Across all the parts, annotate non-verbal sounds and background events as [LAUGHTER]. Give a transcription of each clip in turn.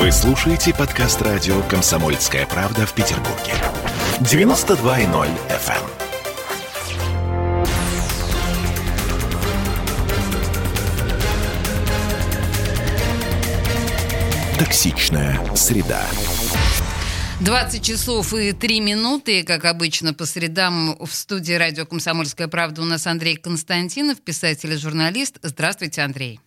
Вы слушаете подкаст радио «Комсомольская правда» в Петербурге. 92.0 FM. Токсичная среда. 20 часов и 3 минуты, как обычно, по средам в студии радио «Комсомольская правда» у нас Андрей Константинов, писатель и журналист. Здравствуйте, Андрей.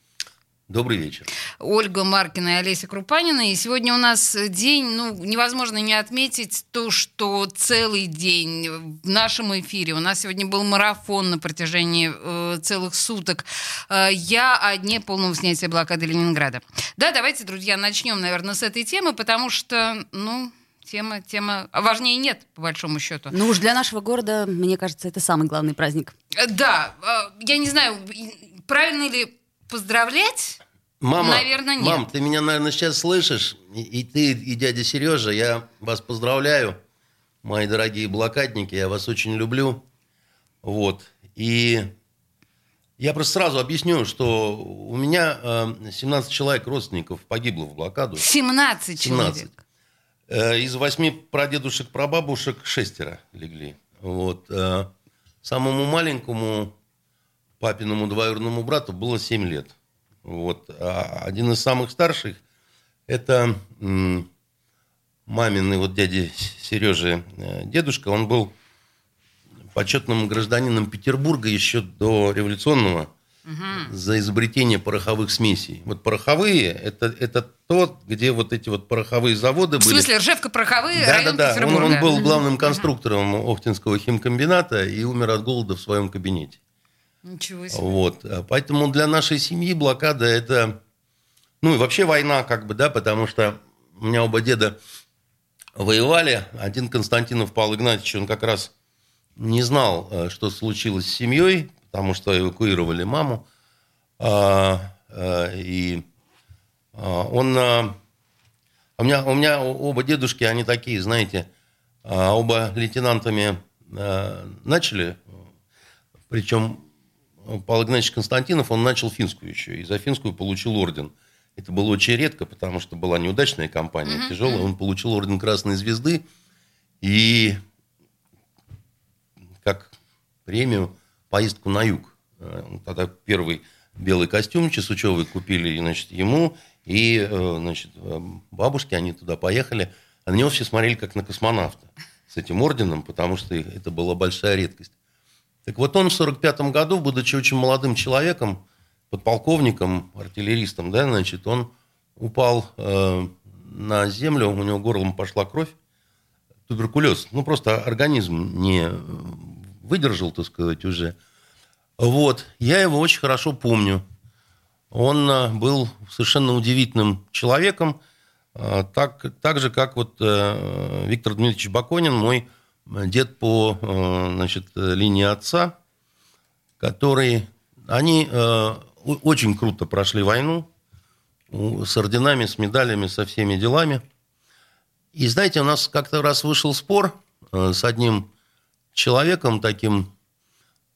Добрый вечер. Ольга Маркина и Олеся Крупанина. И сегодня у нас день, ну, невозможно не отметить то, что целый день в нашем эфире. У нас сегодня был марафон на протяжении э, целых суток. Э, я о дне полного снятия блокады Ленинграда. Да, давайте, друзья, начнем, наверное, с этой темы, потому что, ну, тема, тема важнее нет, по большому счету. Ну уж для нашего города, мне кажется, это самый главный праздник. Э, Да, э, я не знаю, правильно ли поздравлять? Мама, Наверное, нет. Мам, ты меня, наверное, сейчас слышишь. И, и ты, и дядя Сережа, я вас поздравляю, мои дорогие блокадники, я вас очень люблю. Вот. И я просто сразу объясню, что у меня э, 17 человек родственников погибло в блокаду. 17 человек. 17. Э, Из восьми прадедушек, прабабушек шестеро легли. Вот. э, Самому маленькому папиному двоюродному брату было 7 лет. Вот. А один из самых старших – это маминый вот дяди Сережи э, дедушка. Он был почетным гражданином Петербурга еще до революционного за изобретение пороховых смесей. Вот пороховые это, это тот, где вот эти вот пороховые заводы В были. смысле, Ржевка, Пороховые, Да, да, район да. Он, он был главным конструктором Охтинского химкомбината и умер от голода в своем кабинете. Ничего себе. Вот. Поэтому для нашей семьи блокада это... Ну и вообще война, как бы, да, потому что у меня оба деда воевали. Один Константинов Павел Игнатьевич, он как раз не знал, э, что случилось с семьей, потому что эвакуировали маму. А, э, И а, он... а, У меня, у меня оба дедушки, они такие, знаете, оба лейтенантами начали, причем Павел Игнатьевич Константинов, он начал финскую еще, и за финскую получил орден. Это было очень редко, потому что была неудачная кампания, тяжелая. Он получил орден Красной Звезды и как премию поездку на юг. Э, Тогда первый белый костюм Чесучевой купили значит, ему, и э, значит, э, бабушки, они туда поехали. А на него все смотрели как на космонавта с этим орденом, потому что это была большая редкость. Так вот он в 45 году, будучи очень молодым человеком, подполковником, артиллеристом, да, значит, он упал э, на землю, у него горлом пошла кровь, туберкулез. Ну, просто организм не выдержал, так сказать, уже. Вот. Я его очень хорошо помню. Он э, был совершенно удивительным человеком, э, так, так же, как вот э, Виктор Дмитриевич Баконин, мой дед по э, значит, линии отца, который... Они э, очень круто прошли войну с орденами, с медалями, со всеми делами. И знаете, у нас как-то раз вышел спор э, с одним человеком таким,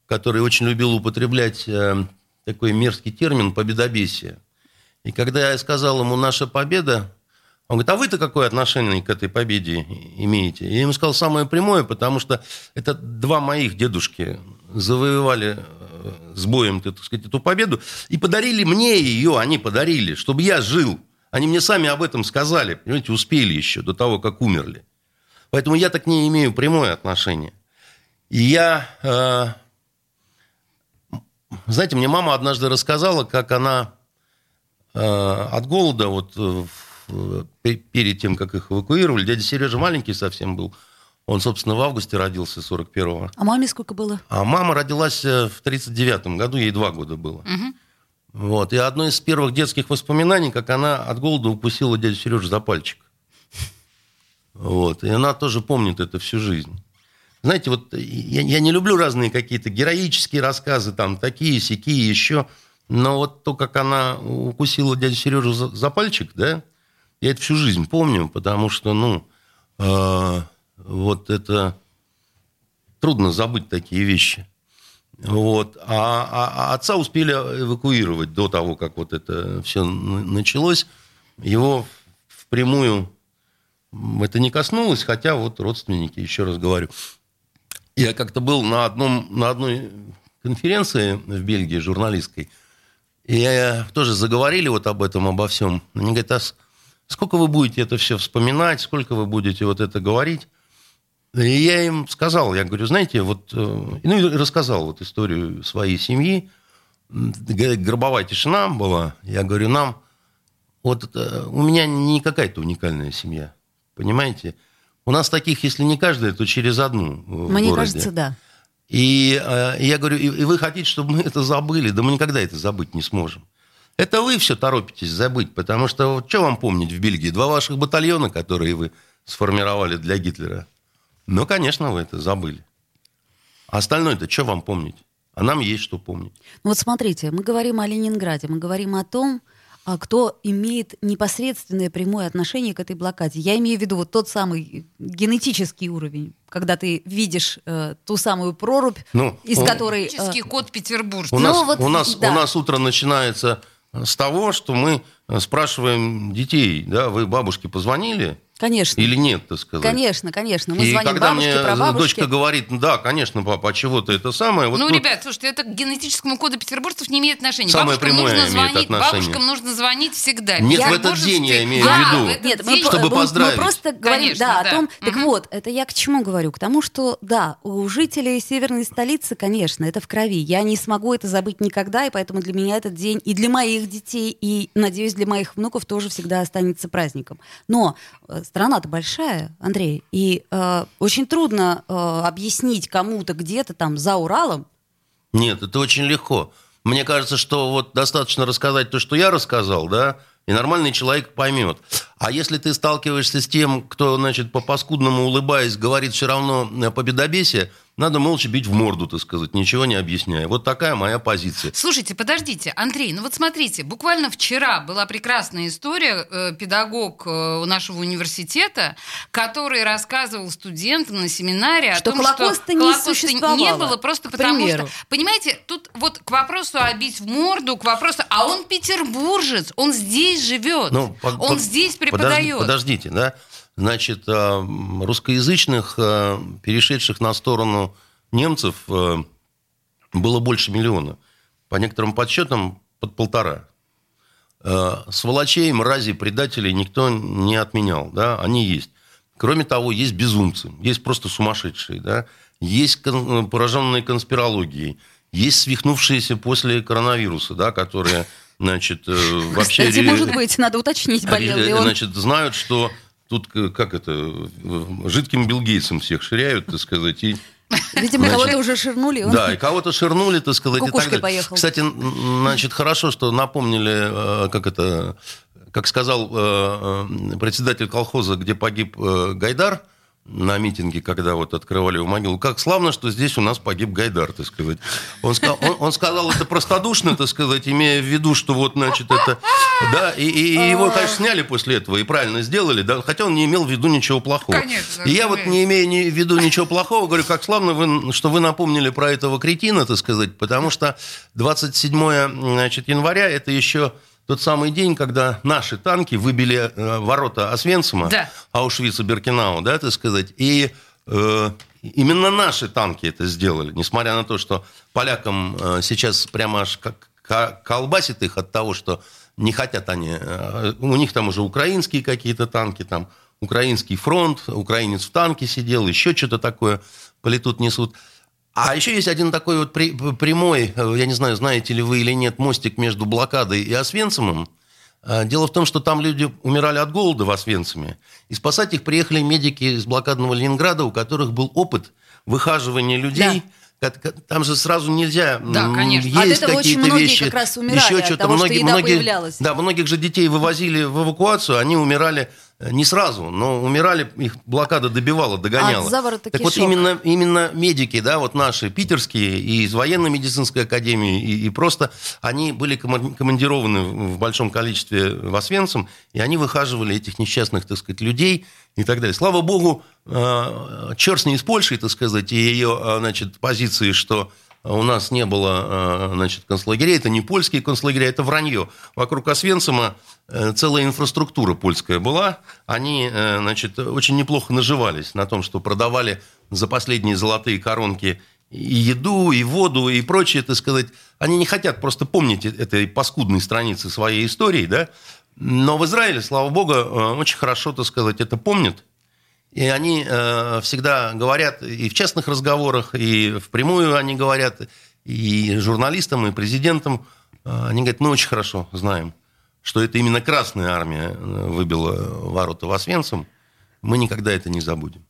который очень любил употреблять такой мерзкий термин «победобесие». И когда я сказал ему «наша победа», он говорит, а вы-то какое отношение к этой победе имеете? Я ему сказал самое прямое, потому что это два моих дедушки завоевали э, с боем, так сказать, эту победу и подарили мне ее, они подарили, чтобы я жил. Они мне сами об этом сказали, понимаете, успели еще до того, как умерли. Поэтому я так не имею прямое отношение. И я, э, знаете, мне мама однажды рассказала, как она э, от голода, вот э, в- перед тем, как их эвакуировали, дядя Сережа маленький совсем был, он, собственно, в августе родился, 41-го. А маме сколько было? А мама родилась э, в 39-м году, ей два года было. Вот. И одно из первых детских воспоминаний, как она от голода укусила дядю Сережу за пальчик. Вот. И она тоже помнит это всю жизнь. Знаете, вот я, я не люблю разные какие-то героические рассказы, там, такие, сякие, еще. Но вот то, как она укусила дядю Сережу за, за пальчик, да, я это всю жизнь помню, потому что, ну, э, вот это трудно забыть такие вещи. Вот. А, а- а отца успели эвакуировать до того, как вот это все началось. Его впрямую это не коснулось, хотя вот родственники, еще раз говорю. Я как-то был на, одном, на одной конференции в Бельгии журналистской, и тоже заговорили вот об этом, обо всем. Они говорят, а сколько вы будете это все вспоминать, сколько вы будете вот это говорить? И я им сказал, я говорю, знаете, вот, э, ну и рассказал вот историю своей семьи. Гробовая тишина была. Я говорю, нам, вот это, у меня не какая-то уникальная семья, понимаете? У нас таких, если не каждая, то через одну Мне кажется, да. И э, я говорю, и вы хотите, чтобы мы это забыли? Да мы никогда это забыть не сможем. Это вы все торопитесь забыть, потому что вот, что вам помнить в Бельгии? Два ваших батальона, которые вы сформировали для Гитлера – ну, конечно, вы это забыли. А остальное-то что вам помнить? А нам есть что помнить. Ну вот смотрите, мы говорим о Ленинграде, мы говорим о том, а, кто имеет непосредственное прямое отношение к этой блокаде. Я имею в виду вот тот самый генетический уровень, когда ты видишь э, ту самую прорубь, ну, из он, которой... Э, генетический э, код Петербурга. У, ну, нас, вот, у, нас, да. у нас утро начинается с того, что мы спрашиваем детей, да, вы бабушке позвонили? Конечно. Или нет, так сказать. Конечно, конечно. Мы и звоним когда бабушке, мне прабабушке. дочка говорит, да, конечно, папа, а чего ты это самое? Вот, ну, ну, ребят, слушайте, это к генетическому коду петербуржцев не имеет отношения. Самое бабушкам прямое нужно имеет звонить, отношение. Бабушкам нужно звонить всегда. Нет, я в этот день я имею да, в виду, в Нет, день, мы, чтобы мы, поздравить. Мы просто говорим, Конечно, да, да. о том, так Угу. вот, это я к чему говорю? К тому, что, да, у жителей северной столицы, конечно, это в крови. Я не смогу это забыть никогда, и поэтому для меня этот день и для моих детей, и, надеюсь, для моих внуков тоже всегда останется праздником. Но э, страна-то большая, Андрей, и э, очень трудно э, объяснить кому-то где-то там за Уралом. Нет, это очень легко. Мне кажется, что вот достаточно рассказать то, что я рассказал, да, и нормальный человек поймет. А если ты сталкиваешься с тем, кто, значит, по-паскудному улыбаясь, говорит все равно э, победобесие, надо молча бить в морду, так сказать, ничего не объясняя. Вот такая моя позиция. Слушайте, подождите, Андрей, ну вот смотрите, буквально вчера была прекрасная история, э, педагог э, нашего университета, который рассказывал студентам на семинаре Что о том, Холокоста что не Холокоста не было, просто к потому примеру. что, понимаете, тут вот к вопросу о бить в морду, к вопросу, а он петербуржец, он здесь живет, Ну, по- он по- здесь подожди- преподает. Подождите, да? Значит, э, русскоязычных, э, перешедших на сторону немцев, э, было больше миллиона. По некоторым подсчетам, под полтора. Сволочей, мразей, предателей никто не отменял. Да? Они есть. Кроме того, есть безумцы, есть просто сумасшедшие, да? есть кон- пораженные конспирологией, есть свихнувшиеся после коронавируса, да, которые значит, вообще... Кстати, может быть, надо уточнить, болел ли он. Значит, знают, что тут, к- как это, э, жидким Билл Гейтсом всех ширяют, так сказать, и Видимо, кого-то уже ширнули. он- да, и кого-то ширнули, так сказать, и так Кукушкой далее. поехал. Кстати, значит, хорошо, что напомнили, э, как это, как сказал э, э, председатель колхоза, где погиб э, Гайдар на митинге, когда вот открывали его могилу. Как славно, что здесь у нас погиб Гайдар, так сказать. Он, ска- он, он сказал это простодушно, так сказать, имея в виду, что вот, значит, это... Да, и, и- его, конечно, сняли после этого, и правильно сделали, да, хотя он не имел в виду ничего плохого. Конечно, И я вот не имея ни- в виду ничего плохого, говорю, как славно, вы, что вы напомнили про этого кретина, так сказать, потому что 27 значит, января это еще тот самый день, когда наши танки выбили э, ворота Освенцима, Да. Аушвица, Беркинау, да, так сказать, и э, именно наши танки это сделали, несмотря на то, что полякам э, сейчас прямо аж как ка- колбасит их от того, что не хотят они. э, У них там уже украинские какие-то танки, там украинский фронт, украинец в танке сидел, еще что-то такое политут несут. А еще есть один такой вот при- прямой, э, я не знаю, знаете ли вы или нет, мостик между блокадой и Освенцимом. Э, Дело в том, что там люди умирали от голода в Освенциме. И спасать их приехали медики из блокадного Ленинграда, у которых был опыт выхаживания людей. Как- Там же сразу нельзя Да, конечно. есть От этого очень какие-то многие вещи, как раз еще от что-то. того, что многие, многие, появлялась. Да, многих же детей вывозили в эвакуацию, они умирали не сразу, но умирали, их блокада добивала, догоняла. От заворота так вот именно, именно медики, да, вот наши питерские и из военно-медицинской академии, и, и просто они были командированы в в большом количестве в Освенцим, и они выхаживали этих несчастных, так сказать, людей и так далее. Слава богу, э, черт с ней с Польшей, так сказать, и ее, э, значит, позиции, что у нас не было, значит, концлагерей. Это не польские концлагеря, это вранье. Вокруг Освенцима целая инфраструктура польская была. Они, значит, очень неплохо наживались на том, что продавали за последние золотые коронки и еду, и воду, и прочее, так сказать. Они не хотят просто помнить этой паскудной страницы своей истории, да. Но в Израиле, слава богу, очень хорошо, так сказать, это помнят. И они э, всегда говорят и в частных разговорах, и впрямую они говорят, и журналистам, и президентам. Э, они говорят, мы очень хорошо знаем, что это именно Красная Армия э, выбила ворота в Освенцим. Мы никогда это не забудем.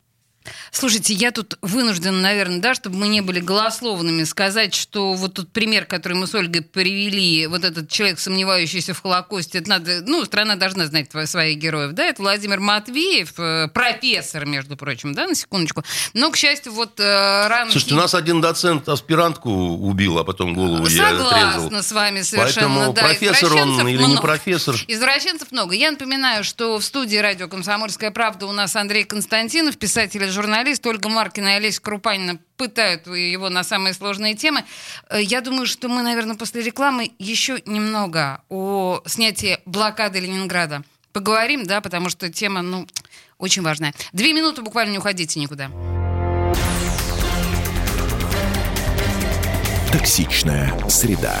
Слушайте, я тут вынуждена, наверное, да, чтобы мы не были голословными, сказать, что вот тот пример, который мы с Ольгой привели, вот этот человек, сомневающийся в Холокосте, это надо, ну, страна должна знать своих героев, да, это Владимир Матвеев, э, профессор, между прочим, да, на секундочку. Но, к счастью, вот э, рано... Слушайте, у нас один доцент аспирантку убил, а потом голову Согласна я отрезал. Согласна с вами совершенно, Поэтому да. профессор он или много. не профессор. Извращенцев много. Я напоминаю, что в студии радио «Комсомольская правда» у нас Андрей Константинов, писатель и журналист, Ольга Маркина и Олеся Крупанина пытают его на самые сложные темы. Э, Я думаю, что мы, наверное, после рекламы еще немного о снятии блокады Ленинграда поговорим, да, потому что тема, ну, очень важная. Две минуты буквально не уходите никуда. Токсичная среда.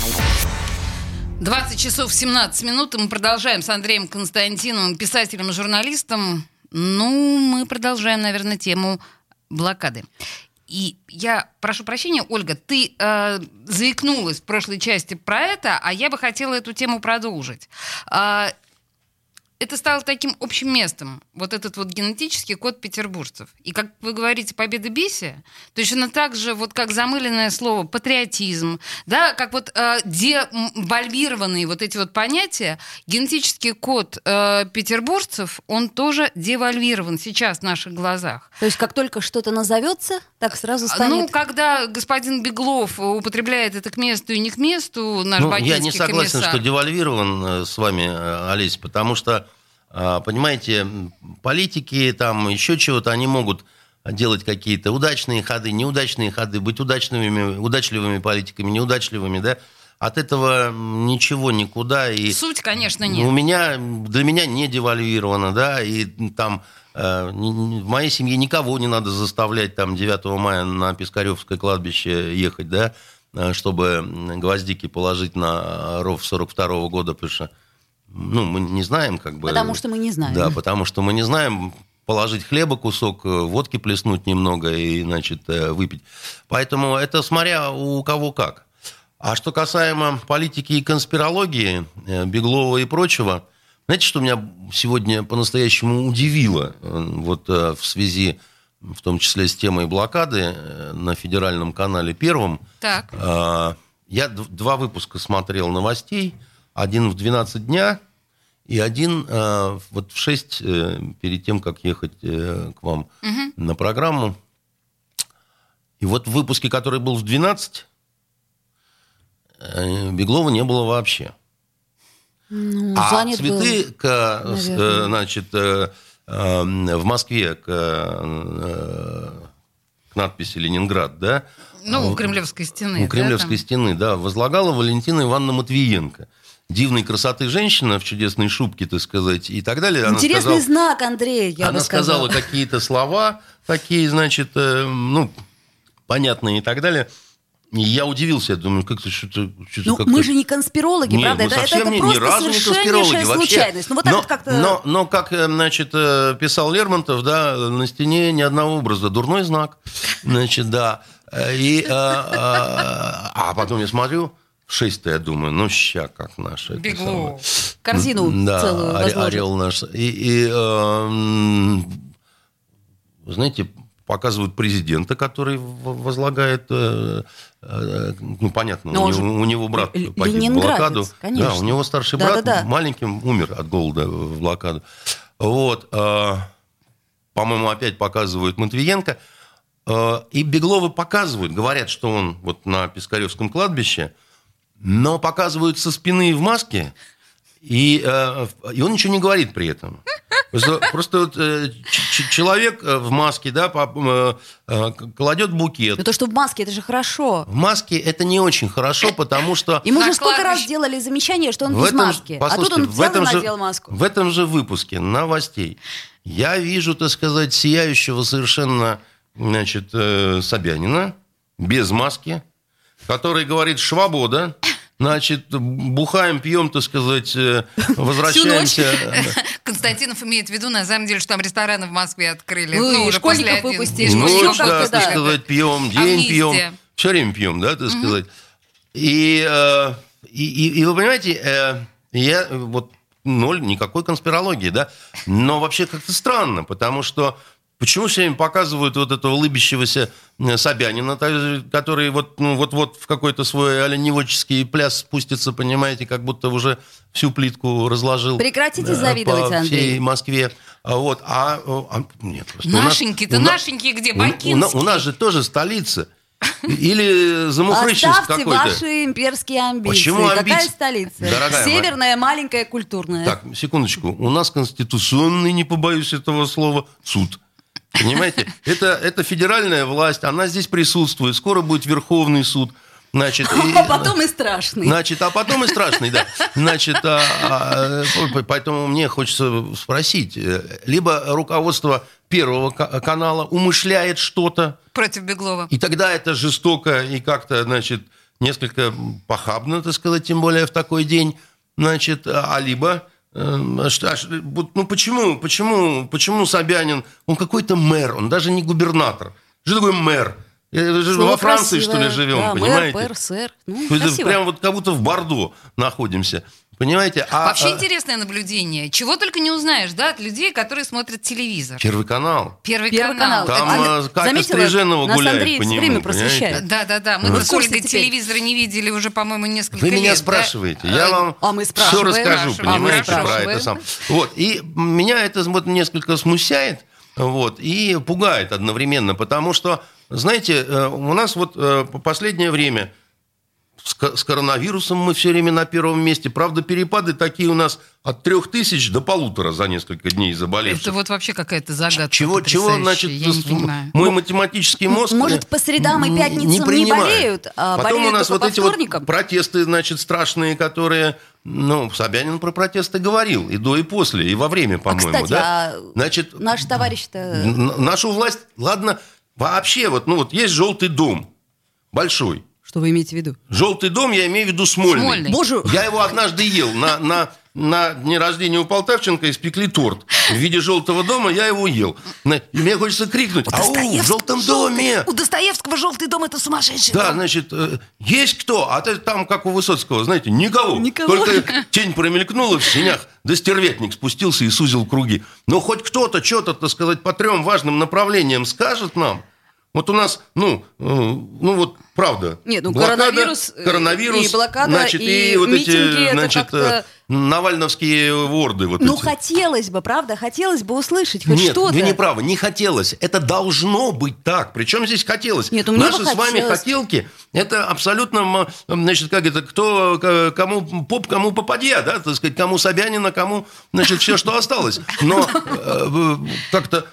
20 часов 17 минут, и мы продолжаем с Андреем Константиновым, писателем и журналистом. Ну, мы продолжаем, наверное, тему блокады. И я прошу прощения, Ольга, ты э, заикнулась в прошлой части про это, а я бы хотела эту тему продолжить. Э, это стало таким общим местом, вот этот вот генетический код петербуржцев. И как вы говорите, победа бесия, точно так же, вот как замыленное слово патриотизм, да, как вот э, девальвированные вот эти вот понятия, генетический код э, петербуржцев, он тоже девальвирован сейчас в наших глазах. То есть как только что-то назовется, так сразу станет... Ну, когда господин Беглов употребляет это к месту и не к месту, наш Ну, я не согласен, комиссар. что девальвирован э, с вами, э, Олесь, потому что, понимаете, политики, там, еще чего-то, они могут делать какие-то удачные ходы, неудачные ходы, быть удачными, удачливыми политиками, неудачливыми, да, от этого ничего никуда. И Суть, конечно, у нет. меня, для меня не девальвировано, да, и там э, в моей семье никого не надо заставлять там 9 мая на Пискаревское кладбище ехать, да, э, чтобы гвоздики положить на ров 42 года, потому что, ну, мы не знаем, как бы... Потому что мы не знаем. Да, потому что мы не знаем, положить хлеба кусок, э, водки плеснуть немного и, значит, э, выпить. Поэтому это смотря у кого как. А что касаемо политики и конспирологии, э, Беглова и прочего, знаете, что меня сегодня по-настоящему удивило вот в связи, в том числе с темой блокады на федеральном канале Первом? Так. А, Я два выпуска смотрел новостей. Один в 12 дня и один а, вот в 6 э, перед тем, как ехать э, к вам на программу. И вот в выпуске, который был в 12, э, Беглова не было вообще. Ну, А цветы, был, к, э, наверное. значит, э, э, в Москве к, э, к надписи «Ленинград», да? Ну, у Кремлевской стены. у да, Кремлевской там. стены, да, возлагала Валентина Ивановна Матвиенко. Дивной красоты женщина в чудесной шубке, так сказать, и так далее. Она Интересный сказала- знак, Андрей, я она бы сказала. сказала какие-то слова такие, значит, э, ну, понятные и так далее. И я удивился, я думаю, как-то что-то... что-то Ну, как-то- мы же не конспирологи, Нет, правда? мы это, это- совсем это не, ни просто разу не конспирологи вообще. случайность. Ну, вот так но, вот как-то... но, но, как, э, значит, э, писал Лермонтов, да, на стене ни одного образа. Дурной знак. Значит, да. Э, И, э, э, а потом я смотрю, шесть-то, я думаю, ну, ща как наши. это Бегло. Корзину Да, целую возложит. орел наш. И, и, эм, знаете, показывают президента, который возлагает, э, э, ну, понятно, Но у, него, же у него брат погиб в блокаду. конечно. Да, у него старший брат Да-да-да. маленьким умер от голода в блокаду. Вот. э, по-моему, опять показывают Матвиенко. Э, И Беглова показывают, говорят, что он вот на Пискаревском кладбище, но показывают со спины в маске, и, э, и он ничего не говорит при этом. Просто, просто вот, э, человек э, в маске, да, по- э, э, кладет букет. Ну то, что в маске, это же хорошо. В маске это не очень хорошо, потому что... Ему На же сколько раз делали замечание, что он В без этом же- маски. А тут он в взял этом и же- надел маску. В этом же выпуске новостей я вижу, так сказать, сияющего совершенно, значит, э, Собянина без маски, который говорит «Швобода», Значит, бухаем, пьем, так сказать, э, возвращаемся. [LAUGHS] Константинов имеет в виду, на самом деле, что там рестораны в Москве открыли. Ну, и уже школьников после 11. выпустили. Ну, да, так сказать, пьем, день пьем. Все время пьем, да, так сказать. И, и, и- и вы понимаете, э, я вот ноль, никакой конспирологии, да, но вообще как-то странно, потому что Почему все время показывают вот этого улыбящегося э, Собянина, который вот, ну, вот-вот в какой-то свой оленеводческий пляс спустится, понимаете, как будто уже всю плитку разложил. Прекратите э, завидовать, по Андрей. всей Москве. А вот, а, а, нет, просто у нас- Нашеньки-то, у на- нашеньки где? на- у, на- Бакинские. у нас же тоже столица. Или Замухрыщинск Оставьте какой-то. ваши имперские амбиции. Почему Какая амбиции? столица? Дорогая моя. Северная, маленькая, культурная. Так, секундочку. У нас конституционный, не побоюсь этого слова, суд. Понимаете? Это, это федеральная власть, она здесь присутствует. Скоро будет Верховный суд. Значит, и- А потом и страшный. Значит, а потом и страшный, да. Значит, а, а, по- поэтому мне хочется спросить, э, либо руководство Первого ка- канала умышляет что-то, Против Беглова. и тогда это жестоко и как-то, значит, несколько похабно, так сказать, тем более в такой день, значит, а либо э, что- а вот, ну почему, почему, почему Собянин, он какой-то мэр, он даже не губернатор. Что такое мэр? Слово Во Франции, что ли, красивое. живем, Да, мэр, понимаете? пэр, сэр. Ну. Прям вот как будто в Бордо находимся. Понимаете? А, Вообще а, интересное наблюдение. Чего только не узнаешь, да, от людей, которые смотрят телевизор. Первый канал. Первый, Первый канал. Там А, Катя заметила, Стриженова нас гуляет Андрей по нему. время понимаете? просвещает. Да, да, да. Мы в с Ольгой телевизора не видели уже, по-моему, несколько Вы лет. меня да? спрашиваете, я Э, вам а мы все расскажу, понимаете, А мы про это сам. Вот, и меня это вот несколько смущает, вот, и пугает одновременно, потому что, знаете, э, у нас вот по последнее время с ко- с коронавирусом мы все время на первом месте. Правда, перепады такие у нас от трех тысяч до полутора за несколько дней заболевших. Это вот вообще какая-то загадка Чего, чего, значит, я не понимаю. мой математический мозг... Может, по средам и пятницам не принимает. болеют, а Потом болеют у нас вот по эти вот протесты, значит, страшные, которые... Ну, Собянин про протесты говорил и до, и после, и во время, по-моему, кстати, да? а Значит, Наш товарищ-то... нашу власть, ладно, вообще, вот, ну вот есть желтый дом, большой. Что вы имеете в виду? Желтый дом, я имею в виду Смольный. Смольный. Боже, Я его однажды ел. На, на, на дне рождения у Полтавченко испекли торт. В виде желтого дома я его ел. И мне хочется крикнуть, ау, в желтом доме! У Достоевского желтый дом это сумасшедший. Да, значит, э, есть кто? А там, как у Высоцкого, знаете, никого. Никого. Только тень промелькнула в синях, да стервятник спустился и сузил круги. Но хоть кто-то что-то, так сказать, по трем важным направлениям скажет нам. Вот у нас, ну, э, ну вот правда. Нет, ну, Блокада, коронавирус, э, коронавирус, и блокада, значит, и вот митинги, эти, это значит, как-то- э, навальновские ворды вот ну эти. хотелось бы, правда? Хотелось бы услышать хоть Нет, что-то. вы не правы, не хотелось. Это должно быть так. Причем здесь хотелось? Нет, ну, мне бы Наши с вами хотелки, это абсолютно, значит, как это, кто, кому поп, кому попадья, да, так сказать, кому Собянина, кому, значит, все, что осталось. Но как-то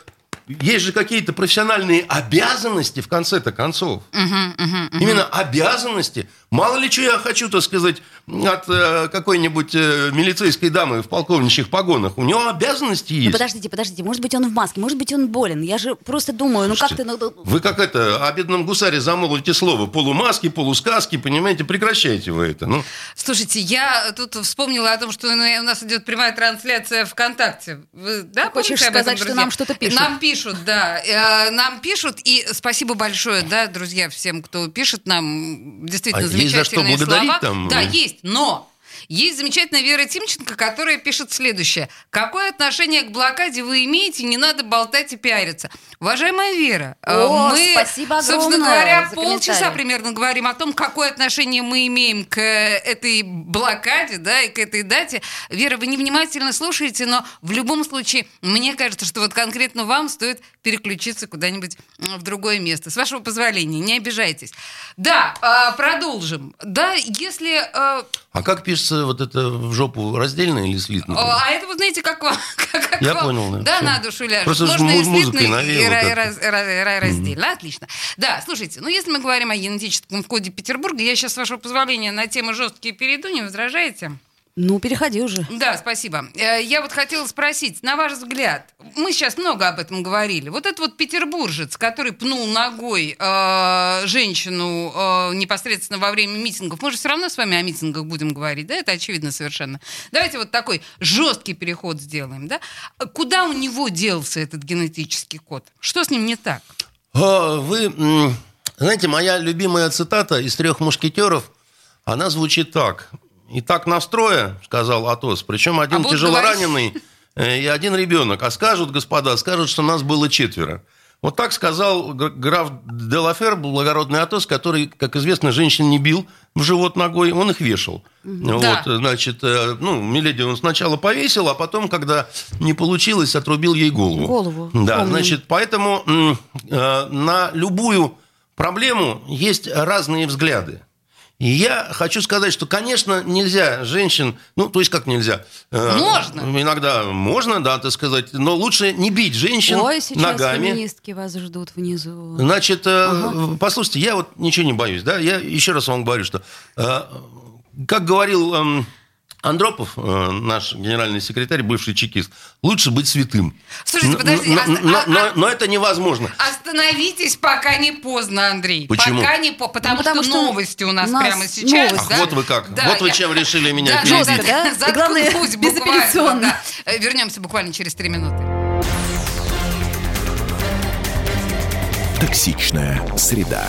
есть же какие-то профессиональные обязанности в конце-то концов. Именно обязанности. Мало ли что я хочу, так сказать, от э, какой-нибудь э, милицейской дамы в полковничьих погонах. У него обязанности есть. Ну подождите, подождите, может быть он в маске, может быть он болен. Я же просто думаю, ну как ты... ну, Вы как это, о бедном гусаре замолвите слово. Полумаски, полусказки, понимаете, прекращайте вы это. Ну, Слушайте, я тут вспомнила о том, что у нас идет прямая трансляция ВКонтакте. Вы, да, хочешь помните об этом, сказать, что нам что-то пишут? Нам пишут, да. Э, Нам пишут, и спасибо большое, да, друзья, всем, кто пишет нам. Действительно, а Есть за что замечательные благодарить слова. там? Да, есть, но есть замечательная Вера Тимченко, которая пишет следующее. Какое отношение к блокаде вы имеете? Не надо болтать и пиариться. Уважаемая Вера, э, О, мы, спасибо собственно говоря, полчаса примерно говорим о том, какое отношение мы имеем к э, этой блокаде, да, и к этой дате. Вера, вы невнимательно слушаете, но в любом случае, мне кажется, что вот конкретно вам стоит переключиться куда-нибудь в другое место. С вашего позволения, не обижайтесь. Да, а, продолжим. Да, если... э, А как пишется вот это в жопу раздельно или слитно? а это, вы знаете, как вам... [LAUGHS] как- как Я вам- понял, да. Всё. на душу ляжет. Просто Можно и слитно, и и раз- ра- ра- раздельно. Отлично. Да, слушайте, ну если мы говорим о генетическом коде Петербурга, я сейчас, с вашего позволения, на тему жесткие перейду, не возражаете? Ну, переходи уже. Да, спасибо. Э, Я вот хотела спросить, на ваш взгляд, мы сейчас много об этом говорили, вот этот вот петербуржец, который пнул ногой э, женщину э, непосредственно во время митингов, мы же все равно с вами о митингах будем говорить, да, это очевидно совершенно. Давайте вот такой жесткий переход сделаем, да. Куда у него делся этот генетический код? Что с ним не так? А, Вы, знаете, моя любимая цитата из трех мушкетеров, она звучит так. И так настроя, сказал Атос, причем один А будут тяжело говорить- раненый э, и один ребенок. А скажут, господа, скажут, что нас было четверо. Вот так сказал граф Делафер, благородный Атос, который, как известно, женщин не бил в живот ногой, он их вешал. Вот, Да. значит, э, ну, Миледи он сначала повесил, а потом, когда не получилось, отрубил ей голову. Голову, Да, помню. значит, поэтому э, на любую проблему есть разные взгляды. И я хочу сказать, что, конечно, нельзя женщин, ну, то есть как нельзя? Э, Можно. Иногда можно, да, так сказать, но лучше не бить женщин Ой, сейчас ногами. феминистки вас ждут внизу. Значит, э, послушайте, я вот ничего не боюсь, да, я еще раз вам говорю, что, э, как говорил эм, Андропов, э, наш генеральный секретарь, бывший чекист, лучше быть святым. Слушайте, подождите, но, а- но- а- но- а- но это невозможно. Остановитесь, пока не поздно, Андрей. Почему? Пока не по... Потому, Ну, потому что, что новости у нас, нас прямо сейчас. новости. Ах, вот вы как. Вот вы чем решили меня да, перебить. да, да? Главное, буквально, безапелляционно. да. Э, Вернемся буквально через три минуты. Токсичная среда.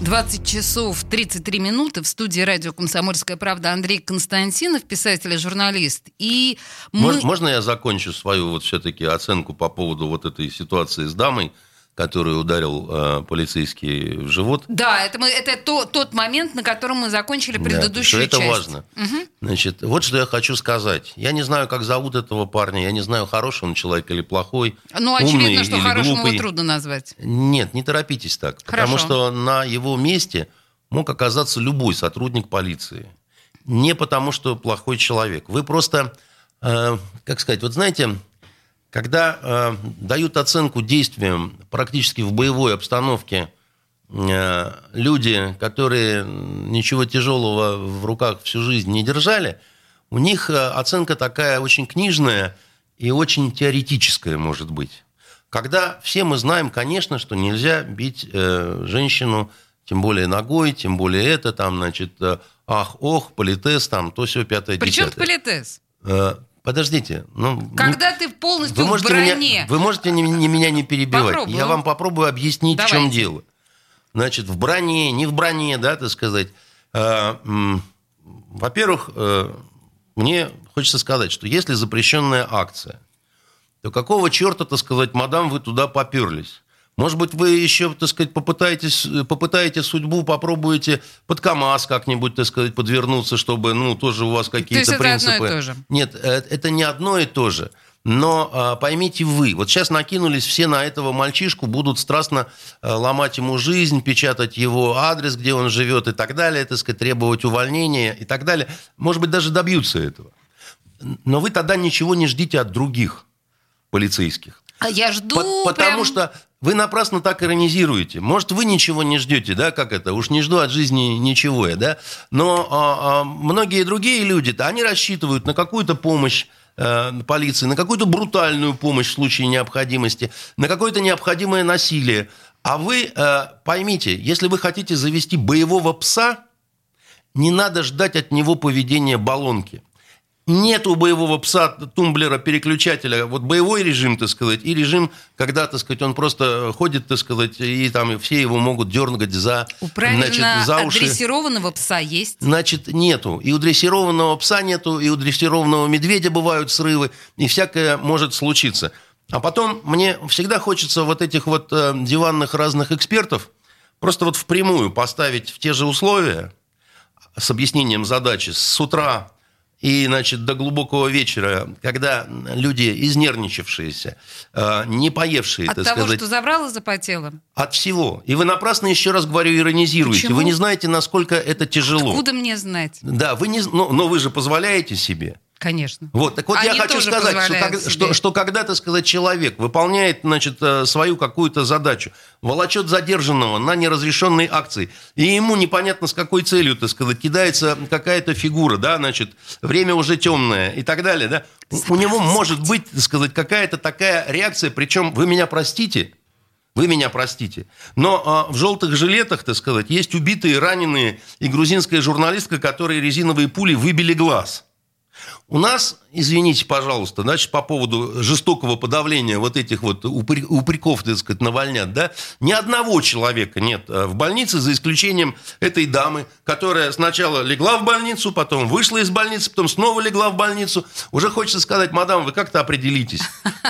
20 часов 33 минуты в студии радио «Комсомольская правда» Андрей Константинов, писатель и журналист. И мы... Мож- Можно я закончу свою вот все-таки оценку по поводу вот этой ситуации с дамой, которую ударил э, полицейский в живот? Да, это, мы, это то, тот момент, на котором мы закончили Да, предыдущую что это часть. важно. Значит, вот что я хочу сказать. Я не знаю, как зовут этого парня, я не знаю, хороший он человек или плохой, Ну, умный очевидно, что или хорошему его глупый. трудно назвать. Нет, не торопитесь так. Потому Хорошо. что на его месте мог оказаться любой сотрудник полиции. Не потому, что плохой человек. Вы просто, э, как сказать, вот знаете, когда э, дают оценку действиям практически в боевой обстановке э, люди, которые ничего тяжелого в руках всю жизнь не держали, у них э, оценка такая очень книжная и очень теоретическая может быть. Когда все мы знаем, конечно, что нельзя бить э, женщину, тем более ногой, тем более это, там, значит, э, ах, ох, политес, там, то все пятое, Причем десятое. политес? Э, подождите, ну... Когда ты полностью Вы в можете, броне. меня, вы можете не, не- меня не перебивать. Попробую. Я вам попробую объяснить, в чем Давайте. дело. Значит, в броне, не в броне, да, так сказать. М, Во-первых, э, мне хочется сказать, что если запрещенная акция, то какого черта, так сказать, мадам, вы туда поперлись? Может быть, вы еще, так сказать, попытаетесь, попытаете судьбу, попробуете под КАМАЗ как-нибудь, так сказать, подвернуться, чтобы, ну, тоже у вас какие-то То принципы. это одно и то же? Нет, э, это не одно и то же. Но а, поймите вы, вот сейчас накинулись все на этого мальчишку, будут страстно а, ломать ему жизнь, печатать его адрес, где он живет и так далее, так сказать, требовать увольнения и так далее. Может быть, даже добьются этого. Но вы тогда ничего не ждите от других полицейских. А я жду По- потому прям- что вы напрасно так иронизируете. Может, вы ничего не ждете, да, как это? Уж не жду от жизни ничего я, да? Но а, а, многие другие люди-то, они рассчитывают на какую-то помощь э, полиции, на какую-то брутальную помощь в случае необходимости, на какое-то необходимое насилие. А вы э, поймите, если вы хотите завести боевого пса, не надо ждать от него поведения баллонки. Нет у боевого пса тумблера, переключателя. Вот боевой режим, так сказать, и режим, когда, так сказать, он просто ходит, так сказать, и там все его могут дернуть за, У значит, за уши. адресированного пса есть. Значит, нету. И у дрессированного пса нету, и у дрессированного медведя бывают срывы, и всякое может случиться. А потом мне всегда хочется вот этих вот э, диванных разных экспертов просто вот впрямую поставить в те же условия с объяснением задачи с утра и, значит, до глубокого вечера, когда люди изнервничавшиеся, э, не поевшие, От так того, сказать, что забрала, запотела. от всего. И вы напрасно, еще раз говорю, иронизируете. Почему? Вы не знаете, насколько это тяжело. Откуда мне знать? Да, вы не, но, но вы же позволяете себе. Конечно. Вот, так вот я Они хочу тоже сказать, что, как- что, что когда, так сказать, человек выполняет, значит, э, свою какую-то задачу, волочет задержанного на неразрешенные акции, и ему непонятно с какой целью, так сказать, кидается какая-то фигура, да, значит, время уже темное и так далее, да, у- него может быть, так сказать, какая-то такая реакция, причем, вы меня простите, вы меня простите. Но а, в желтых жилетах, так сказать, есть убитые, раненые и грузинская журналистка, которой резиновые пули выбили глаз. У нас, извините, пожалуйста, значит, по поводу жестокого подавления вот этих вот упре- упреков, так сказать, навальнят, да, ни одного человека нет э, в больнице, за исключением этой дамы, которая сначала легла в больницу, потом вышла из больницы, потом снова легла в больницу. Уже хочется сказать, мадам, вы как-то определитесь.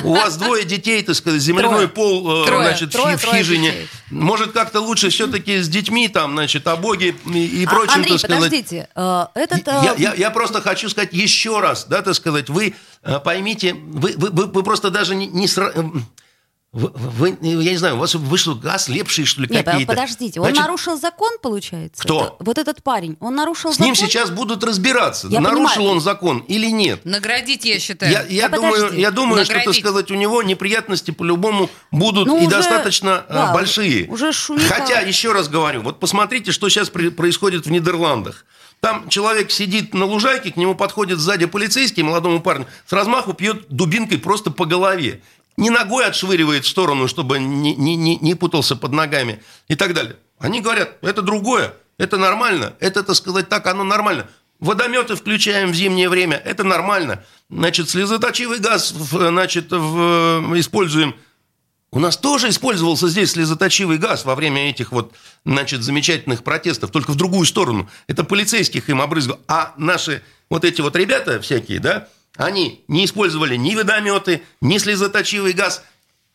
У вас двое детей, так сказать, земляной Трое. пол, э, Трое. значит, в Трое, хижине. Может, как-то лучше все-таки с детьми, там, значит, о Боге и, и А, прочим, Андрей, так сказать. подождите, э, этот... Я, я- я просто хочу сказать еще раз, да, так сказать, вы э, поймите, вы, вы, вы- вы просто даже не, не сра- эм, вы, вы- я не знаю, у вас вы что, ослепшие, что ли, Нет, а какие-то? подождите, он Значит, нарушил закон, получается? Кто? Это- вот этот парень, он нарушил С ним закон? сейчас будут разбираться, Я нарушил понимаю. он закон или нет. Наградить, я считаю. Я, я Да думаю, подожди. я думаю что, так Наградить. сказать, у него неприятности по-любому будут Ну, и уже- достаточно э, да, большие. уже шумиха. Хотя, еще раз говорю, вот посмотрите, что сейчас при- происходит в Нидерландах. Там человек сидит на лужайке, к нему подходит сзади полицейский, молодому парню, с размаху пьет дубинкой просто по голове. Не ногой отшвыривает в сторону, чтобы не, не, не, не путался под ногами и так далее. Они говорят, это другое, это нормально, это, так сказать, так, оно нормально. Водометы включаем в зимнее время, это нормально. Значит, слезоточивый газ, значит, в- используем. У нас тоже использовался здесь слезоточивый газ во время этих вот, значит, замечательных протестов, только в другую сторону. Это полицейских им обрызгал. А наши вот эти вот ребята всякие, да, они не использовали ни водометы, ни слезоточивый газ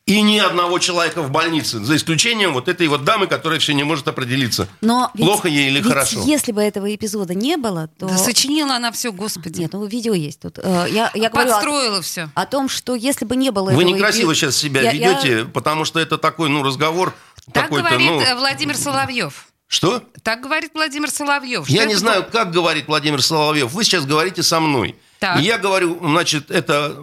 и ни одного человека в больнице, за исключением вот этой вот дамы, которая все не может определиться, Но ведь- плохо ей или ведь хорошо. если бы этого эпизода не было, то... Да сочинила она все, господи. Нет, ну видео есть тут. Э, Я, я говорю о- Подстроила все. о, том, что если бы не было Вы этого некрасиво эпи- сейчас себя Я- я- ведете, потому что это такой, ну, разговор Так говорит ну... э, Владимир Соловьев. Что? Так говорит Владимир Соловьев. Я не это знаю, как говорит Владимир Соловьев. Вы сейчас говорите со мной. Так. И я говорю, значит, это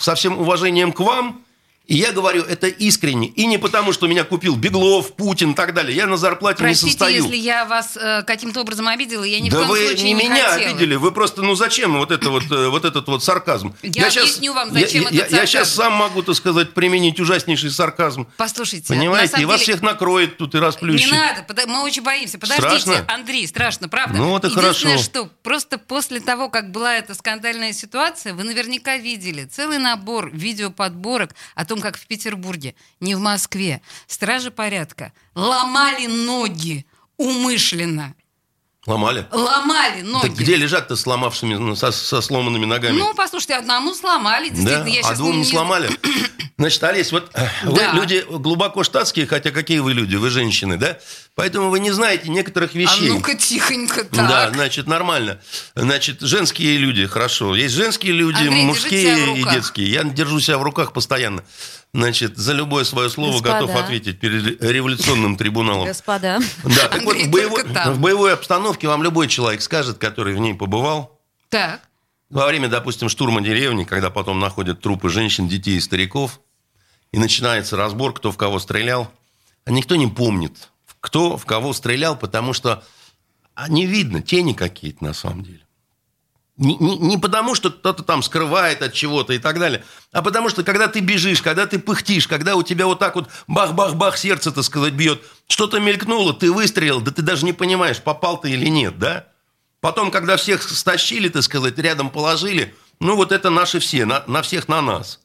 со всем уважением к вам. И я говорю это искренне. И не потому, что меня купил Беглов, Путин и так далее. Я на зарплате Простите, не состою. если я вас э, каким-то образом обидела, я ни в да коем вы случае не не меня хотела. обидели, вы просто, ну зачем вот, это вот, э, вот этот вот сарказм? Я щас- объясню вам, я- зачем я, этот я, сарказм. сейчас сам могу, так сказать, применить ужаснейший сарказм. Послушайте, Понимаете, и вас деле- всех накроет тут и расплющит. Не надо, пода- мы очень боимся. Подождите, Страшно? Андрей, страшно, правда. Ну вот и хорошо. что просто после того, как была эта скандальная ситуация, вы наверняка видели целый набор видеоподборок о том, как в Петербурге, не в Москве, стражи порядка ломали ноги умышленно Ломали. Ломали ноги. Так где лежат-то сломавшими, ну, со, со сломанными ногами? Ну, послушайте, одному сломали, действительно. да, я а двум не сломали. [COUGHS] Значит, Олесь, вот э, вы Да. люди глубоко штатские, хотя какие вы люди, вы женщины, да? Поэтому вы не знаете некоторых А вещей. ну-ка, тихонько так. Да, значит, нормально. Значит, женские люди, хорошо. Есть женские люди, Андрей, мужские и детские. Я держу себя в руках постоянно. Значит, за любое свое слово Господа. готов ответить перед революционным трибуналом. Господа. Да, так вот, Андрей, в боевой, в боевой обстановке вам любой человек скажет, который в ней побывал, Так. во время, допустим, штурма деревни, когда потом находят трупы женщин, детей и стариков, и начинается разбор, кто в кого стрелял, а никто не помнит, кто в кого стрелял, потому что а, не видно, тени какие-то на самом деле. Не, не- не потому, что кто-то там скрывает от чего-то и так далее, а потому что, когда ты бежишь, когда ты пыхтишь, когда у тебя вот так вот бах-бах-бах сердце, так сказать, бьет, что-то мелькнуло, ты выстрелил, да ты даже не понимаешь, попал ты или нет, да? Потом, когда всех стащили, так сказать, рядом положили, ну вот это наши все, на, на всех на нас.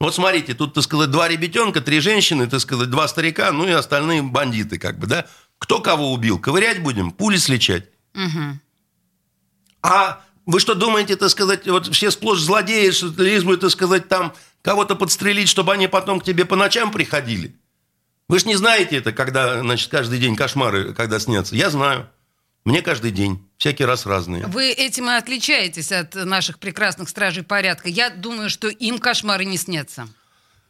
Вот смотрите, тут, так сказать, два ребятенка, три женщины, так сказать, два старика, ну и остальные бандиты, как бы, да? Кто кого убил? Ковырять будем? Пули сличать? Мгм. А вы что думаете, так сказать, вот все сплошь злодеи, что лишь так сказать, там кого-то подстрелить, чтобы они потом к тебе по ночам приходили? Вы же не знаете это, когда, значит, каждый день кошмары, когда снятся. Я знаю. Мне каждый день. Всякий раз разные. Вы этим и отличаетесь от наших прекрасных стражей порядка. Я думаю, что им кошмары не снятся.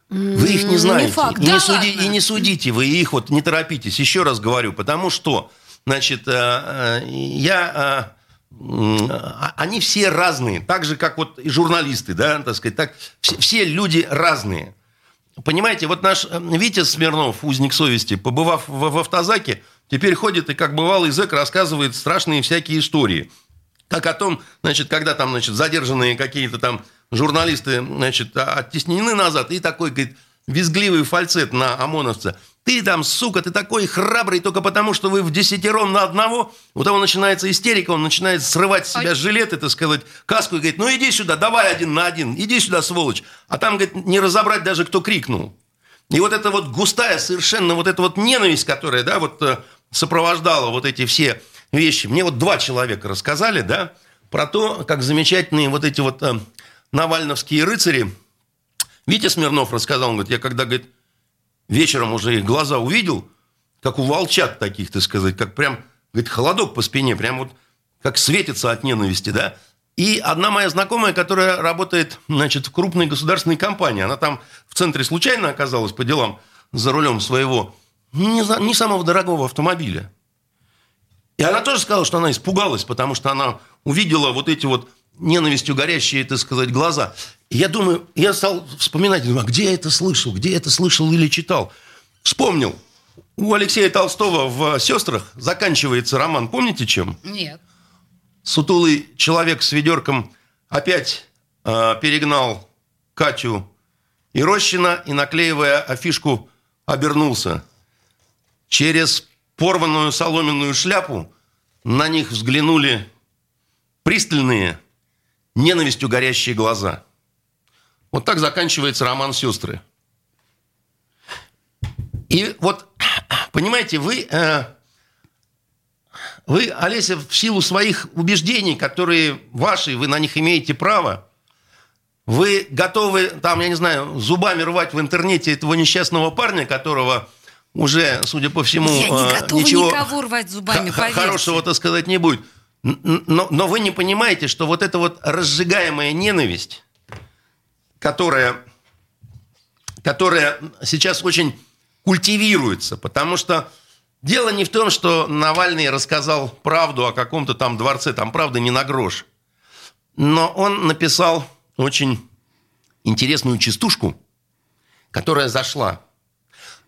Вы их не знаете. Не факт. И, не Да суди- ладно? и не судите вы их, вот не торопитесь. Еще раз говорю, потому что, значит, э, э, я... э, а- они все разные, так же, как вот и журналисты, да, так сказать, так, все, все люди разные. Понимаете, вот наш э, Витя Смирнов, узник совести, побывав в, в автозаке, теперь ходит и, как бывалый зэк, рассказывает страшные всякие истории. Как о том, значит, когда там, значит, задержанные какие-то там журналисты, значит, оттеснены назад, и такой, говорит, визгливый фальцет на ОМОНовца. Ты там, сука, ты такой храбрый только потому, что вы в десятером на одного. У того начинается истерика, он начинает срывать с себя жилет, так сказать, каску и говорит, ну иди сюда, давай один на один, иди сюда, сволочь. А там, говорит, не разобрать даже, кто крикнул. И вот эта вот густая совершенно вот эта вот ненависть, которая, да, вот э, сопровождала вот эти все вещи. Мне вот два человека рассказали, да, про то, как замечательные вот эти вот э, навальновские рыцари. Витя Смирнов рассказал, он говорит, я когда, говорит, вечером уже их глаза увидел, как у волчат таких, так сказать, как прям, говорит, холодок по спине, прям вот как светится от ненависти, да. И одна моя знакомая, которая работает, значит, в крупной государственной компании, она там в центре случайно оказалась по делам за рулем своего не, за- не самого дорогого автомобиля. И она тоже сказала, что она испугалась, потому что она увидела вот эти вот ненавистью горящие, так сказать, глаза. Я думаю, я стал вспоминать, думаю, а где я это слышал, где я это слышал или читал. Вспомнил. У Алексея Толстого в «Сестрах» заканчивается роман, помните чем? Нет. Сутулый человек с ведерком опять э, перегнал Катю и Рощина и, наклеивая афишку, обернулся. Через порванную соломенную шляпу на них взглянули пристальные, ненавистью горящие глаза. Вот так заканчивается роман «Сестры». И вот, понимаете, вы, э, вы, Олеся, в силу своих убеждений, которые ваши, вы на них имеете право, вы готовы, там, я не знаю, зубами рвать в интернете этого несчастного парня, которого уже, судя по всему, Я не э, ничего никого рвать зубами, хорошего, так сказать, не будет. Но, но вы не понимаете, что вот эта вот разжигаемая ненависть, которая, которая сейчас очень культивируется, потому что дело не в том, что Навальный рассказал правду о каком-то там дворце, там правда не на грош. Но он написал очень интересную частушку, которая зашла.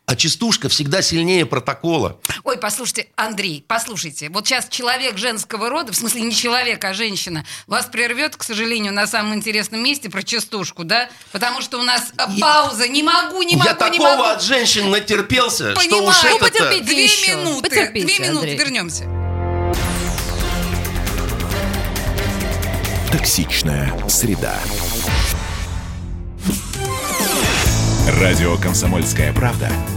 А частушка всегда сильнее протокола. Ой, послушайте, Андрей, послушайте. Вот сейчас человек женского рода, в смысле не человек, а женщина, вас прервет, к сожалению, на самом интересном месте про частушку, да? Потому что у нас э, пауза. Не могу, не могу, Я не такого могу. от женщин натерпелся, что Понимаю. уж Ну, это потерпите Две еще. минуты. Потерпите, Две минуты, Андрей. вернемся. Токсичная среда. Радио «Комсомольская правда» —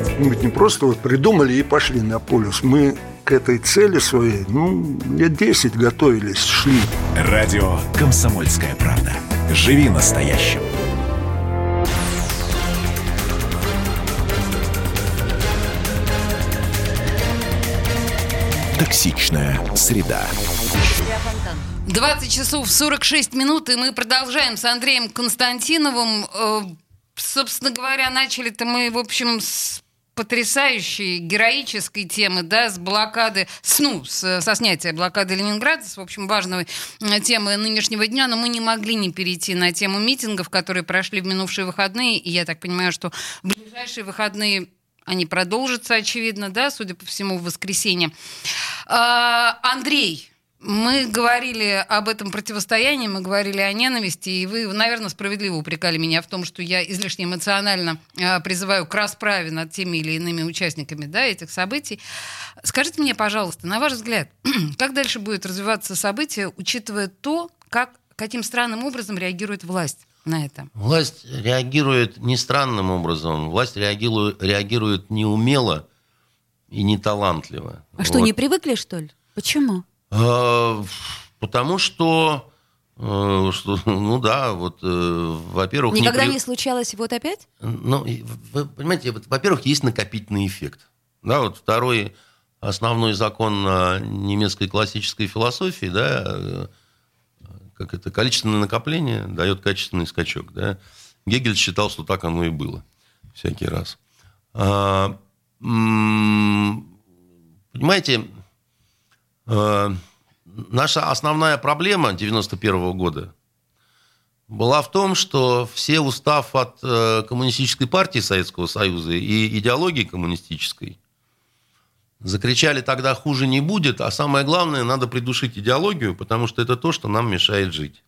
Мы ведь не просто вот придумали и пошли на полюс. Мы к этой цели своей, ну, лет 10 готовились, шли. Радио «Комсомольская правда». Живи настоящим. Токсичная среда. 20 часов 46 минут, и мы продолжаем с Андреем Константиновым. Э, Собственно говоря, начали-то мы, в общем, с потрясающей, героической темы, да, с блокады, с, ну, с, со снятия блокады Ленинграда, с, в общем, важной темы нынешнего дня, но мы не могли не перейти на тему митингов, которые прошли в минувшие выходные, и я так понимаю, что в ближайшие выходные они продолжатся, очевидно, да, судя по всему, в воскресенье. А, Андрей, мы говорили об этом противостоянии, мы говорили о ненависти, и вы, наверное, справедливо упрекали меня в том, что я излишне эмоционально э, призываю к расправе над теми или иными участниками да, этих событий. Скажите мне, пожалуйста, на ваш взгляд, [CLEARS THROAT] как дальше будет развиваться событие, учитывая то, как, каким странным образом реагирует власть? на это? Власть реагирует не странным образом. Власть реагирует, реагирует неумело и неталантливо. А вот. что, не привыкли, что ли? Почему? А, потому что, э, что, [LAUGHS] ну да, вот, э, во-первых... Никогда не, при... не случалось вот опять? Ну, вы понимаете, во-первых, есть накопительный эффект. Да, вот второй основной закон немецкой классической философии, да, э, как это, количественное накопление дает качественный скачок, да. Гегель считал, что так оно и было всякий раз. А, понимаете, Э, наша основная проблема 91 года была в том, что все, устав от э, коммунистической партии Советского Союза и идеологии коммунистической, закричали тогда хуже не будет, а самое главное, надо придушить идеологию, потому что это то, что нам мешает жить.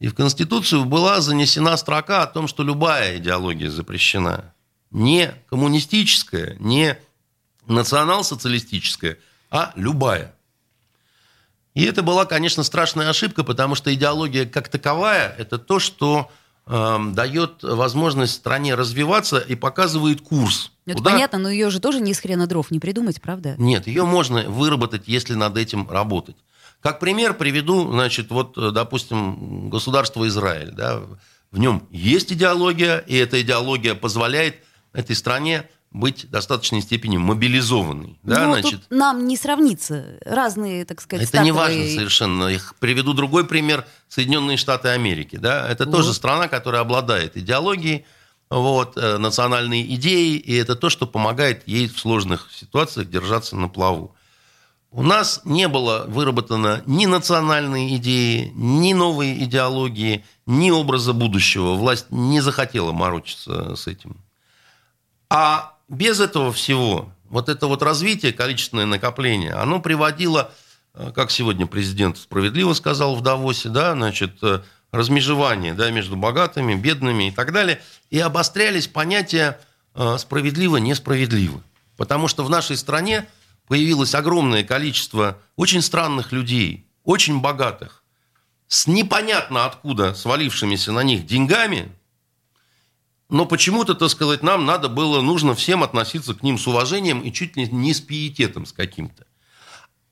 И в Конституцию была занесена строка о том, что любая идеология запрещена. Не коммунистическая, не национал-социалистическая – а любая. И это была, конечно, страшная ошибка, потому что идеология как таковая – это то, что э, дает возможность стране развиваться и показывает курс. Это куда... понятно, но ее же тоже не из хрена дров не придумать, правда? Нет, ее можно выработать, если над этим работать. Как пример приведу, значит, вот, допустим, государство Израиль. Да, в нем есть идеология, и эта идеология позволяет этой стране быть в достаточной степени мобилизованной. Да, ну, значит. Тут нам не сравнится. Разные, так сказать, Это стартовые... не важно совершенно. Я приведу другой пример. Соединенные Штаты Америки. Да? Это вот. тоже страна, которая обладает идеологией, вот, э, национальной идеей, и это то, что помогает ей в сложных ситуациях держаться на плаву. У нас не было выработано ни национальной идеи, ни новой идеологии, ни образа будущего. Власть не захотела морочиться с этим. А без этого всего, вот это вот развитие, количественное накопление, оно приводило, э, как сегодня президент справедливо сказал в Давосе, да, значит, э, размежевание да, между богатыми, бедными и так далее, и обострялись понятия э, справедливо-несправедливо. Потому что в нашей стране появилось огромное количество очень странных людей, очень богатых, с непонятно откуда свалившимися на них деньгами, но почему-то, так сказать, нам надо было, нужно всем относиться к ним с уважением и чуть ли не с пиететом с каким-то.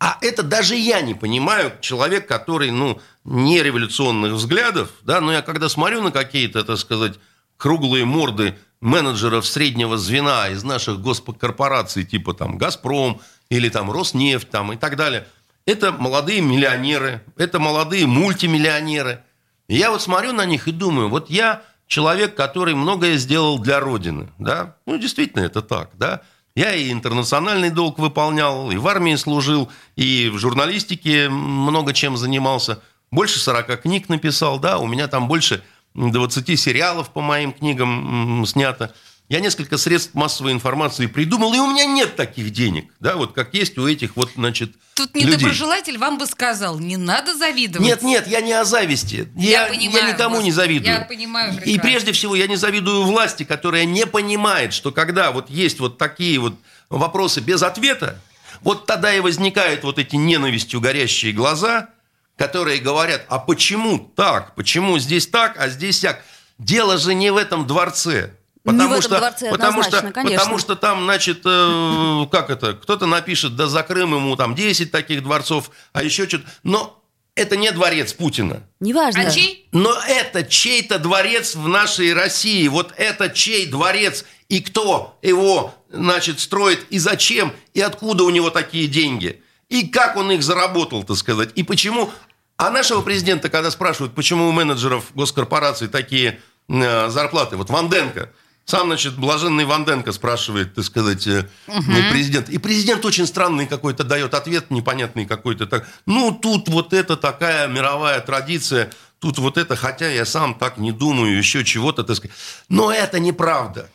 А это даже я не понимаю, человек, который, ну, не революционных взглядов, да, но я когда смотрю на какие-то, так сказать, круглые морды менеджеров среднего звена из наших госкорпораций, типа там «Газпром» или там «Роснефть» там, и так далее, это молодые миллионеры, это молодые мультимиллионеры. И я вот смотрю на них и думаю, вот я человек, который многое сделал для Родины. Да? Ну, действительно, это так. Да? Я и интернациональный долг выполнял, и в армии служил, и в журналистике много чем занимался. Больше 40 книг написал, да, у меня там больше 20 сериалов по моим книгам снято. Я несколько средств массовой информации придумал, и у меня нет таких денег, да, вот как есть у этих вот, значит, Тут людей. недоброжелатель вам бы сказал, не надо завидовать. Нет, нет, я не о зависти. Я Я, понимаю я никому вас. не завидую. Я понимаю И прекрасно. прежде всего я не завидую власти, которая не понимает, что когда вот есть вот такие вот вопросы без ответа, вот тогда и возникают вот эти ненавистью горящие глаза, которые говорят, а почему так? Почему здесь так, а здесь так? Дело же не в этом дворце. Не в Потому этом что, потому, что, конечно. потому что там, значит, э, как это, кто-то напишет, да за Крым ему там 10 таких дворцов, а еще что-то. Но это не дворец Путина. Неважно. А чей? Но это чей-то дворец в нашей России. Вот это чей дворец и кто его, значит, строит и зачем, и откуда у него такие деньги. И как он их заработал, так сказать, и почему. А нашего президента, когда спрашивают, почему у менеджеров госкорпораций такие э, зарплаты, вот Ванденко, сам, значит, блаженный Ванденко спрашивает, так сказать, ну, президент. И президент очень странный какой-то дает ответ, непонятный какой-то. Так, ну, тут вот это такая мировая традиция, тут вот это, хотя я сам так не думаю, еще чего-то, так сказать. Но это неправда.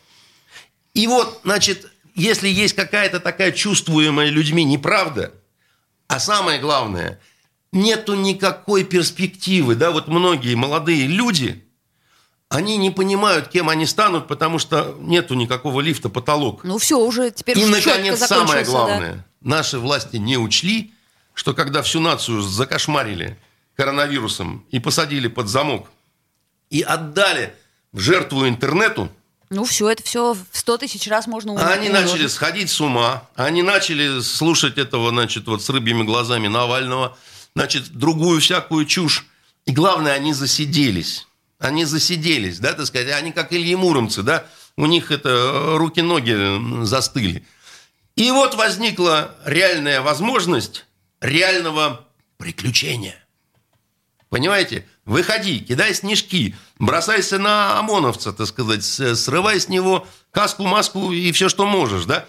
И вот, значит, если есть какая-то такая чувствуемая людьми неправда, а самое главное, нету никакой перспективы, да, вот многие молодые люди, они не понимают, кем они станут, потому что нету никакого лифта потолок. Ну все, уже теперь И, наконец, самое закончился, да. главное. Наши власти не учли, что когда всю нацию закошмарили коронавирусом и посадили под замок, и отдали в жертву интернету, Ну все, это все в 100 тысяч раз можно а они умножить. начали сходить с ума, они начали слушать этого, значит, вот с рыбьими глазами Навального, значит, другую всякую чушь. И главное, они засиделись. Они засиделись, да, так сказать, они как Ильи Муромцы, да, у них это э, руки-ноги застыли. И вот возникла реальная возможность реального приключения. Понимаете? Выходи, кидай снежки, бросайся на ОМОНовца, так сказать, срывай с него каску, маску и все, что можешь, да?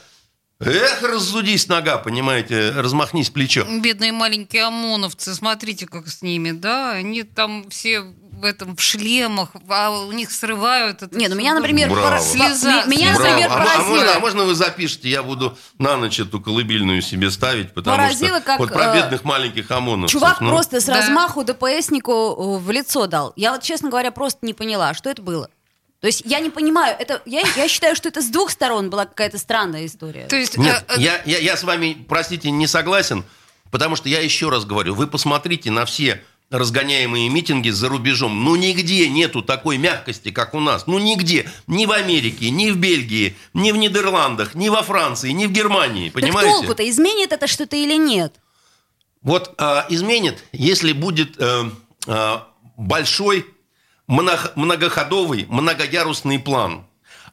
Эх, разудись нога, понимаете, размахнись плечо. Бедные маленькие ОМОНовцы, смотрите, как с ними, да? Они там все в этом в шлемах, а у них срывают это. Не, ну меня, например, Браво. пора- Слеза, м- меня, слеза. например, а, мо- а поразило. можно, а можно вы запишете, я буду на ночь эту колыбельную себе ставить, потому Поразило, что как, вот про э, бедных маленьких ОМОНовцев. Чувак ну. просто с Да. размаху ДПСнику э, в лицо дал. Я вот, честно говоря, просто не поняла, что это было. То есть я не понимаю, это, я, я считаю, что это с двух сторон была какая-то странная история. То есть, Нет, э, э, я, я, я с вами, простите, не согласен, потому что я еще раз говорю, вы посмотрите на все разгоняемые митинги за рубежом. Ну, нигде нету такой мягкости, как у нас. Ну, нигде. Ни в Америке, ни в Бельгии, ни в Нидерландах, ни во Франции, ни в Германии. так Понимаете? толку-то, изменит это что-то или нет? Вот а, изменит, если будет э, а, большой много- многоходовый, многоярусный план.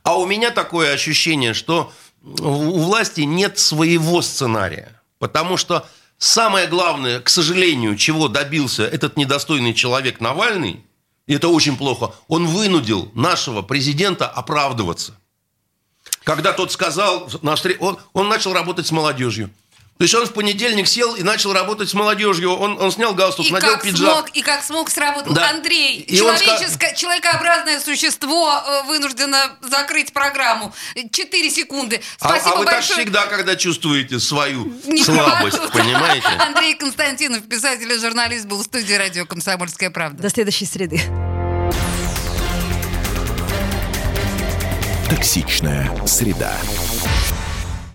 А у меня такое ощущение, что у власти нет своего сценария. Потому что самое главное, к сожалению, чего добился этот недостойный человек Навальный, и это очень плохо, он вынудил нашего президента оправдываться. Когда тот сказал, он, он начал работать с молодежью. То есть он в понедельник сел и начал работать с молодежью. Он, он снял галстук, и надел как пиджак. смог, и как смог сработал Да. Андрей. И он человеческое, человекообразное существо э, вынуждено закрыть программу. Четыре секунды. А- Спасибо а, вы так большое. всегда, когда чувствуете свою Не слабость, хватит. понимаете? Андрей Константинов, писатель и журналист, был в студии радио «Комсомольская правда». До следующей среды. Токсичная среда.